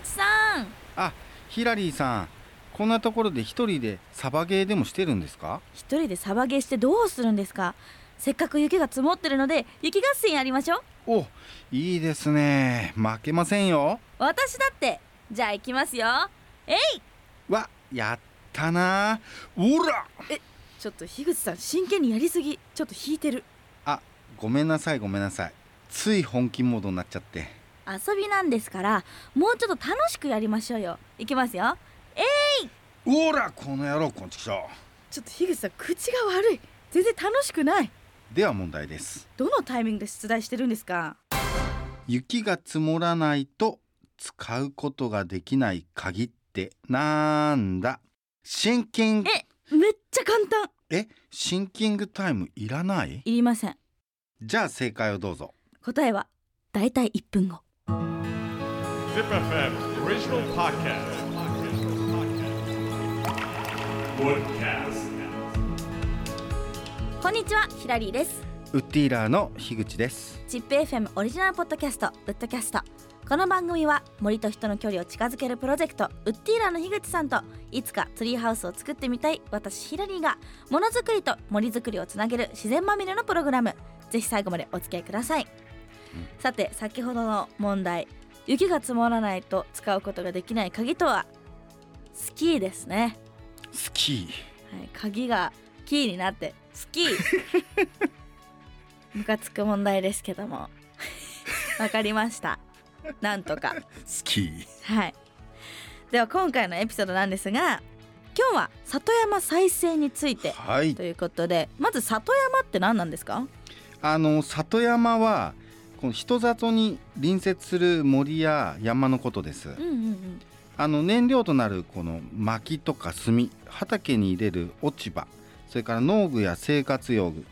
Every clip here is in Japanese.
口さん。あヒラリーさんこんなところで一人でサバゲーでもしてるんですか？一人でサバゲーしてどうするんですか？せっかく雪が積もってるので雪合戦やりましょう。おいいですね。負けませんよ。私だって。じゃあ行きますよ。えい！わやったな。おら！ちょっと樋口さん真剣にやりすぎ。ちょっと引いてる。あごめんなさいごめんなさい。つい本気モードになっちゃって遊びなんですからもうちょっと楽しくやりましょうよ。行きますよ。おらこの野郎こんちきしょちょっと樋口さん口が悪い。全然楽しくない。では問題です。どのタイミングで出題してるんですか？雪が積もらないと使うことができない鍵ってなんだ？シンキングえめっちゃ簡単。えシンキングタイムいらない？いりません。じゃあ正解をどうぞ。答えはだいたい1分後 Zip FM original podcast. Woodcast. こんにちはヒラリーです。ウッディーラーの樋口です。チップ FM オリジナルポッドキャストウッドキャスト。この番組は森と人の距離を近づけるプロジェクトウッディーラーの樋口さんといつかツリーハウスを作ってみたい私ヒラリーがものづくりと森づくりをつなげる自然まみれのプログラム。ぜひ最後までお付き合いください、さて先ほどの問題。雪が積もらないと使うことができない鍵とは？スキーですね。スキはい、鍵がキーになってスキー。ムカつく問題ですけども。わかりました。なんとか。ースキー。はい。では今回のエピソードなんですが今日は里山再生についてはい。ということでまず里山って何なんですか？あの里山はこの人里に隣接する森や山のことです。うんうんうん。あの燃料となるこの薪とか炭畑に入れる落ち葉それから農具や生活用具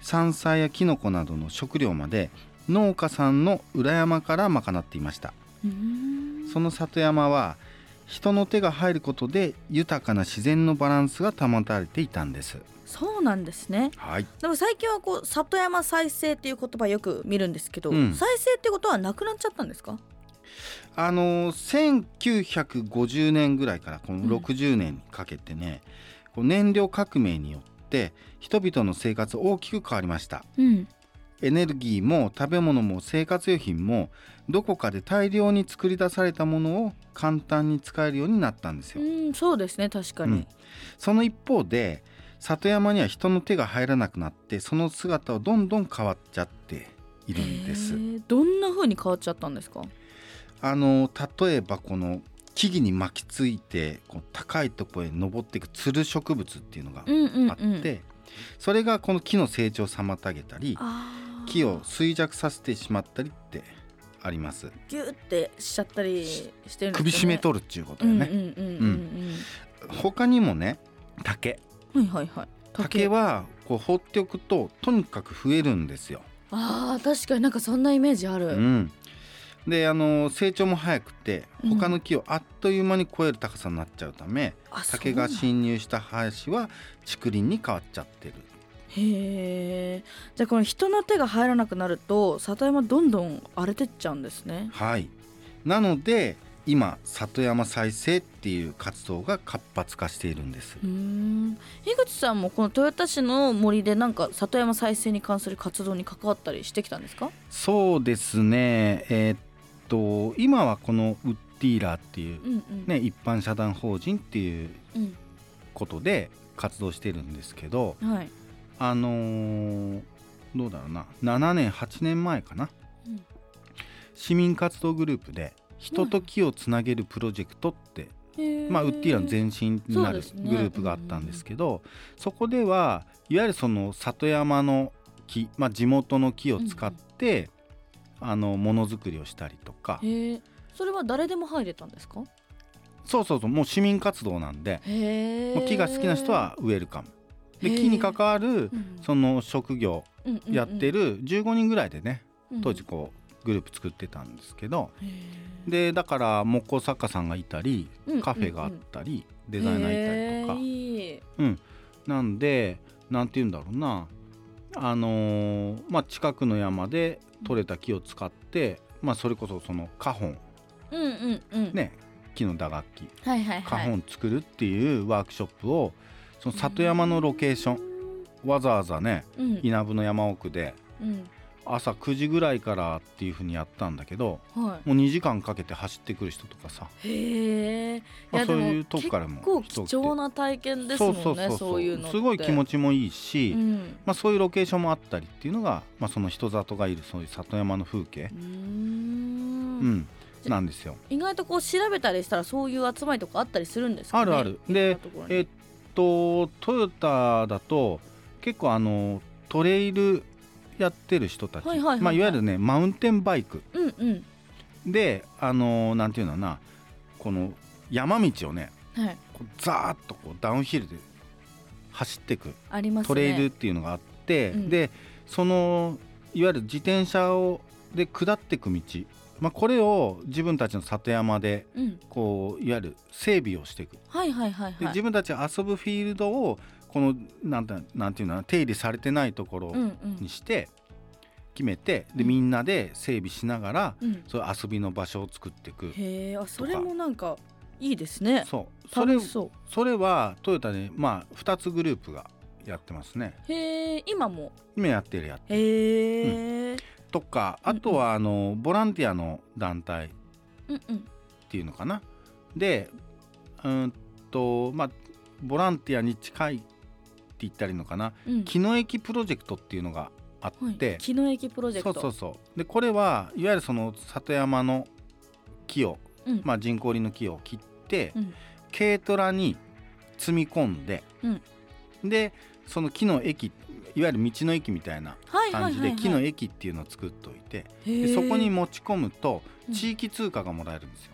山菜やキノコなどの食料まで農家さんの裏山から賄っていました。その里山は人の手が入ることで豊かな自然のバランスが保たれていたんです。そうなんですね。はい。でも最近はこう里山再生っていう言葉よく見るんですけど、うん。再生ってことはなくなっちゃったんですか？あの1950年ぐらいからこうん。の60年にかけてね、こう燃料革命によって人々の生活大きく変わりました。うんエネルギーも食べ物も生活用品もどこかで大量に作り出されたものを簡単に使えるようになったんですよ。うんそうですね確かに、うん。その一方で里山には人の手が入らなくなってその姿はどんどん変わっちゃっているんです。どんな風に変わっちゃったんですか？あの例えばこの木々に巻きついてこう高いところへ登っていくつる植物っていうのがうんうんあって、うんそれがこの木の成長を妨げたり木を衰弱させてしまったりってあります。ギューってしちゃったりしてるんですよね。首絞め取るっていうことだよね。うんうんうんうん他にもね竹。うんはいはいはい。竹。はこう放っておくととにかく増えるんですよ。あー確かになんかそんなイメージある、うん、であの成長も早くてうん。他の木をあっという間に越える高さになっちゃうため、あ竹が侵入した林は竹林に変わっちゃってる。へえじゃあこの人の手が入らなくなると里山どんどん荒れてっちゃうんですね。はい、なので今里山再生っていう活動が活発化しているんです。うーん。樋口さんもこの豊田市の森でなんか里山再生に関する活動に関わったりしてきたんですか？そうですね。えーっと今はこのウッディーラーっていううんうん。ね、一般社団法人っていううん。ことで活動してるんですけどはいあのーどうだろうな。7年8年前かな、うん。市民活動グループで人と木をつなげるプロジェクトって、まあ、ウッディーラの前身になるグループがあったんですけどそこではいわゆるその里山の木、まあ、地元の木を使って、あのものづくりをしたりとか。それは誰でも入れたんですか？そうそうそうもう市民活動なんで木が好きな人はウェルカムで木に関わるうん。その職業うんうんうん。やってる15人ぐらいでねうん。当時こうグループ作ってたんですけど。でだから木工作家さんがいたりうんカフェがあったりデザイナーいたりとか。いい。なんでなんて言うんだろうな。あのーまあ近くの山で採れた木を使ってまあそれこそその花本。うんうんうん。ね木の打楽器。はいはいはい。花本作るっていうワークショップをその里山のロケーションわざわざねうん。稲部の山奥でうん。朝9時ぐらいからっていう風にやったんだけどはもう2時間かけて走ってくる人とかさ、いへえ。まあそういうとこからも結構貴重な体験ですもんねそうそうそうそう。いうのすごい気持ちもいいし、うん。まあ、そういうロケーションもあったりっていうのが、まあ、その人里がいるそういう里山の風景。う、ーうん。んなんですよ。意外とこう調べたりしたらそういう集まりとかあったりするんですかね？あるある。でえっとトヨタだと結構あのトレイルやってる人たち、はいはいはいはい。まあ、いわゆるねマウンテンバイク。うんうん。であのなんていうのかな。この山道をねはい。こうザーッとこうダウンヒルで走っていくありますね。トレイルっていうのがあって、うん。でそのいわゆる自転車をで下っていく道、まあ、これを自分たちの里山でうん。こういわゆる整備をしていく。はいはいはいはい。で自分たちが遊ぶフィールドをこのなんてなんていうの手入れされてないところうんうん。にして決めて、でうん。みんなで整備しながらうん。そういう遊びの場所を作っていくへえあそれもなんかいいですね。そう。それそそれはトヨタでまあ2つグループがやってますね。うへえ今も？今やってるやってる。へえ。うんうんあとはあのボランティアの団体っていうのかな。でうーんとまあボランティアに近いって言ったらいいのかな。うん。木の駅プロジェクトっていうのがあはい。って、木の駅プロジェクト。そうそうそう。でこれはいわゆるその里山の木を、うん。まあ、人工林の木を切って、うん。軽トラに積み込んで、でその木の駅いわゆる道の駅みたいな感じで木の駅っていうのを作っておいて、そこに持ち込むとうん。地域通貨がもらえるんですよ。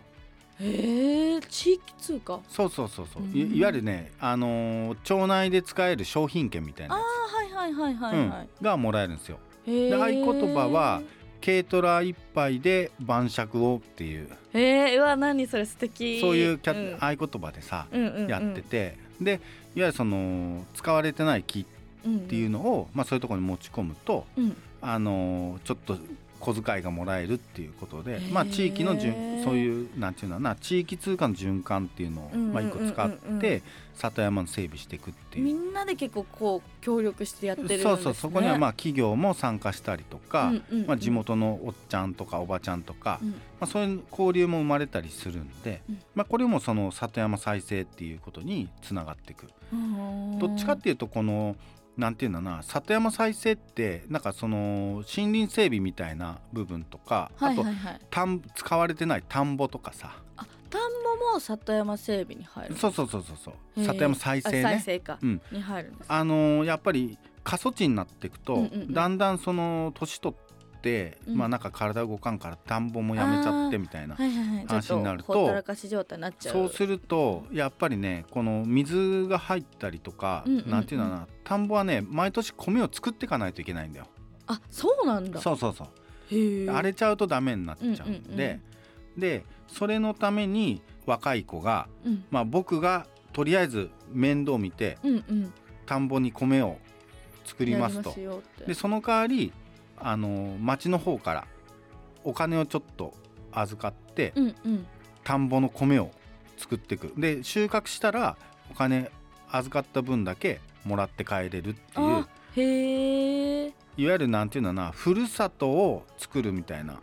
へえ地域通貨？そうそうそうそう、うん。いいわゆるね、あのー町内で使える商品券みたいなやああはいはいはいつ、はいはい。うん、がもらえるんですよ。で合言葉は軽トラ一杯で晩酌をっていう。へえうわ何それ素敵。そういうキャ、うん。合言葉でさ、うんうんうん。やってて。でいわゆるその使われてない木っていうのを、まあ、そういうところに持ち込むと、うん。あのーちょっと小遣いがもらえるっていうことで、まあ、地域のじゅんそういうなんていうのかな地域通貨の循環っていうのを、うんうんうんうん。まあ、一個使って里山の整備していくっていう。みんなで結構こう協力してやってるね。そうそうそこにはまあ企業も参加したりとか、うんうんうん。まあ、地元のおっちゃんとかおばちゃんとか、うん。まあ、そういう交流も生まれたりするんで、うん。まあ、これもその里山再生っていうことにつながっていく。うんどっちかっていうとこのなんていうのかな里山再生ってなんかその森林整備みたいな部分とか、はいはいあはい。と田ん使われてない田んぼとかさ。あ田んぼも里山整備に入るそうそうそうそうそう。里山再生あ再ね生か、うん。に入るんですあのーやっぱり過疎地になっていくと、うんうんうん。だんだんその年取って、うん。まあなんか体動かんから田んぼもやめちゃってみたいな話になるとそうするとやっぱりねこの水が入ったりとか、うんうんうん。なんていうのかな田んぼはね毎年米を作っていかないといけないんだよ。あそうなんだ。そうそうそう。荒れちゃうとダメになっちゃうんで、うんうんうんでそれのために若い子が、うん。まあ、僕がとりあえず面倒見てうんうん。田んぼに米を作りますと。でその代わりあの町の方からお金をちょっと預かって、うんうん。田んぼの米を作っていく。で収穫したらお金預かった分だけもらって帰れるっていうあへえいわゆるなんていうのかなふるさとを作るみたいな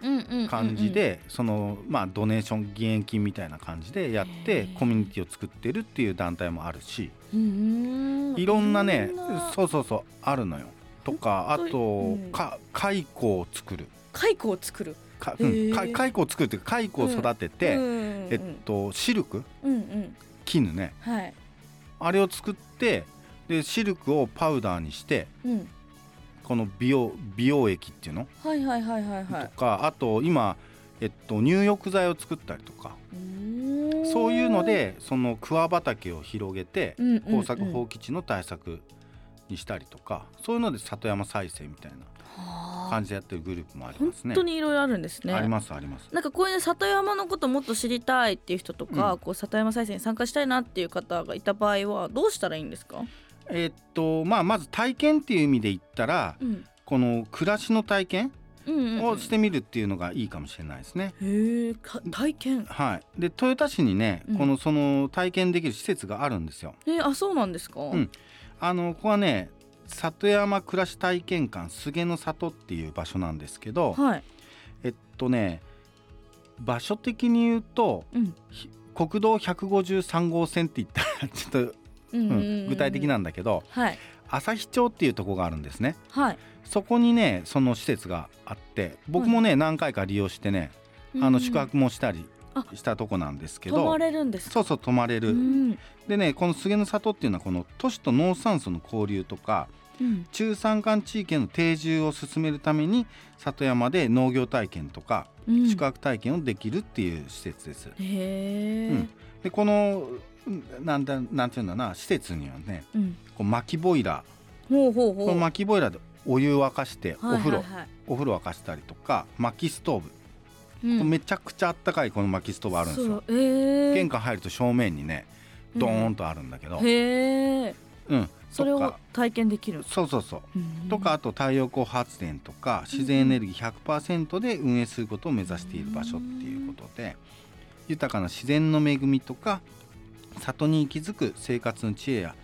感じで、そのまあドネーション義援金みたいな感じでやってコミュニティを作ってるっていう団体もあるしいろんなねそうそうそうあるのよ。とかあと、うん。か蚕を作る。蚕を作る？か、うん。か蚕を作るっていうか蚕を育てて、うん。えっとシルク？うんうん。絹ね。はい。あれを作ってでシルクをパウダーにしてうん。この美容美容液っていうの、はいはいはいはいはい。とかあと今、えっと、入浴剤を作ったりとか。うそういうのでその桑畑を広げてうんうんうん。耕作放棄地の対策にしたりとかそういうので里山再生みたいなはあ。感じでやってるグループもあり本ますね。当にいろいろあるんですね。ありますあります。なんかこういうね里山のこともっと知りたいっていう人とか、うん。こう里山再生に参加したいなっていう方がいた場合はどうしたらいいんですか、えっとまあまず体験っていう意味で言ったらうん、この暮らしの体験うんうんうん。をしてみるっていうのがいいかもしれないですね。へえか体験。はい、で豊田市にね、うん。このその体験できる施設があるんですよ。えあそうなんですか、んあのここはね里山暮らし体験館菅の里っていう場所なんですけど、はい。えっとね場所的に言うとうん。ひ国道153号線って言ったらちょっと、うんうん具体的なんだけどはい。旭町っていうところがあるんですね。はい。そこにねその施設があって僕もね、何回か利用してねあの宿泊もしたりあしたとこなんですけ泊まど、れるんですか？そうそう泊まれる、うん。でねこの菅の里っていうのはこの都市と農産層の交流とかうん。中山間地域への定住を進めるために里山で農業体験とかうん。宿泊体験をできるっていう施設です。へえ、うん。でこのうんなんだなんていうんだな施設にはねうん。こう薪ボイラほうほうーこのほう薪ボイラーでお湯沸かしてお風呂、お風呂沸かしたりとか薪ストーブ、うん。めちゃくちゃあったかいこの薪ストーブあるんですよ。え玄関入ると正面にねドーンとあるんだけど、へえうん、それを体験できる？そうそうそう。うん。とかあと太陽光発電とか自然エネルギー100%で運営することを目指している場所っていうことで豊かな自然の恵みとか里に息づく生活の知恵や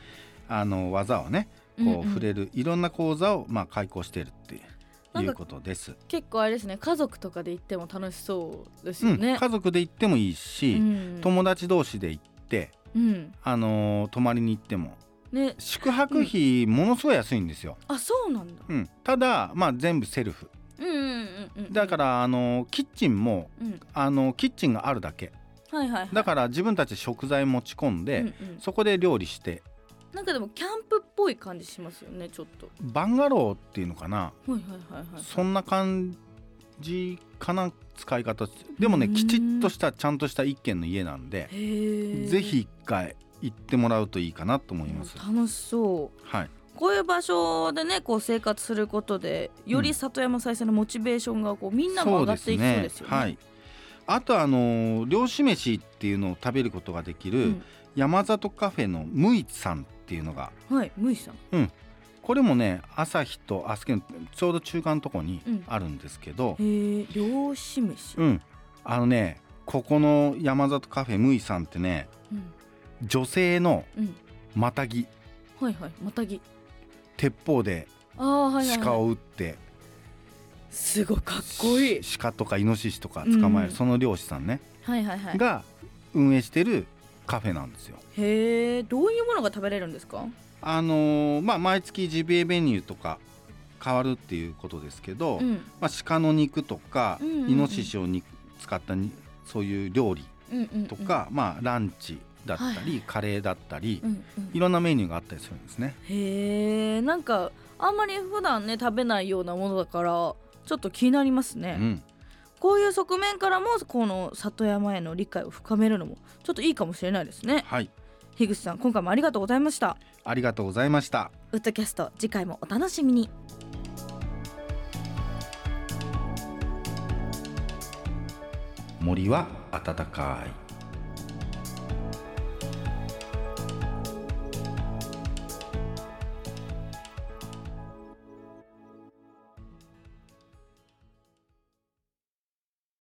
あの技をねこうんううん。触れるいろんな講座をまあ開講しているってなんかいうことです。結構あれですね家族とかで行っても楽しそうですうん、よね、家族で行ってもいいし、うん。友達同士で行って、うん。あのー泊まりに行っても。ね。宿泊費ものすごい安いんですよ。あそうなんだ。うん、ただまあ全部セルフ。うんうんうんうんだからあのーキッチンもうん。あのキッチンがあるだけ。はいはいはい。だから自分たちで食材持ち込んで、うんうん。そこで料理してなんかでもキャンプっぽい感じしますよねちょっと。バンガローっていうのかな、はいはいはいはい。そんな感じかな使い方。でもねうん。きちっとしたちゃんとした一軒の家なんでぜひ一回行ってもらうといいかなと思います。楽しそう。はい、こういう場所でねこう生活することでより里山再生のモチベーションがこうみんなも上がっていきそうですよね。はい。あとあの漁師飯っていうのを食べることができる、うん。山里カフェのムイさんっていうのがはい、むいさん。これもね朝日とあそこのちょうど中間のとこにうんあるんですけど、へえ、漁師飯。うん、あのねここの山里カフェムイさんってねうん、女性のうん、またぎはいはい、またぎ。鉄砲でああ、はいはい、鹿はい。を撃って、すごいかっこいい。し鹿とかイノシシとか捕まえる、うんその漁師さんね、はいはいはい。が運営してるカフェなんですよ。へえ、どういうものが食べれるんですか？あのーまあ毎月ジビエメニューとか変わるっていうことですけど、うん、まあ、鹿の肉とか、うんうんうんイノシシをに使ったにそういう料理うん、うん。と。か、まあランチだったり、はいはいカレーだったり、うん、うん。いろんなメニューがあったりするんですね。へえ、なんか、あんまり普段ね、食べないようなものだから。ちょっと気になりますね。うん、こういう側面からもこの里山への理解を深めるのもちょっといいかもしれないですねはい、樋口さん今回もありがとうございましたありがとうございました。ウッドキャスト次回もお楽しみに森は暖かい。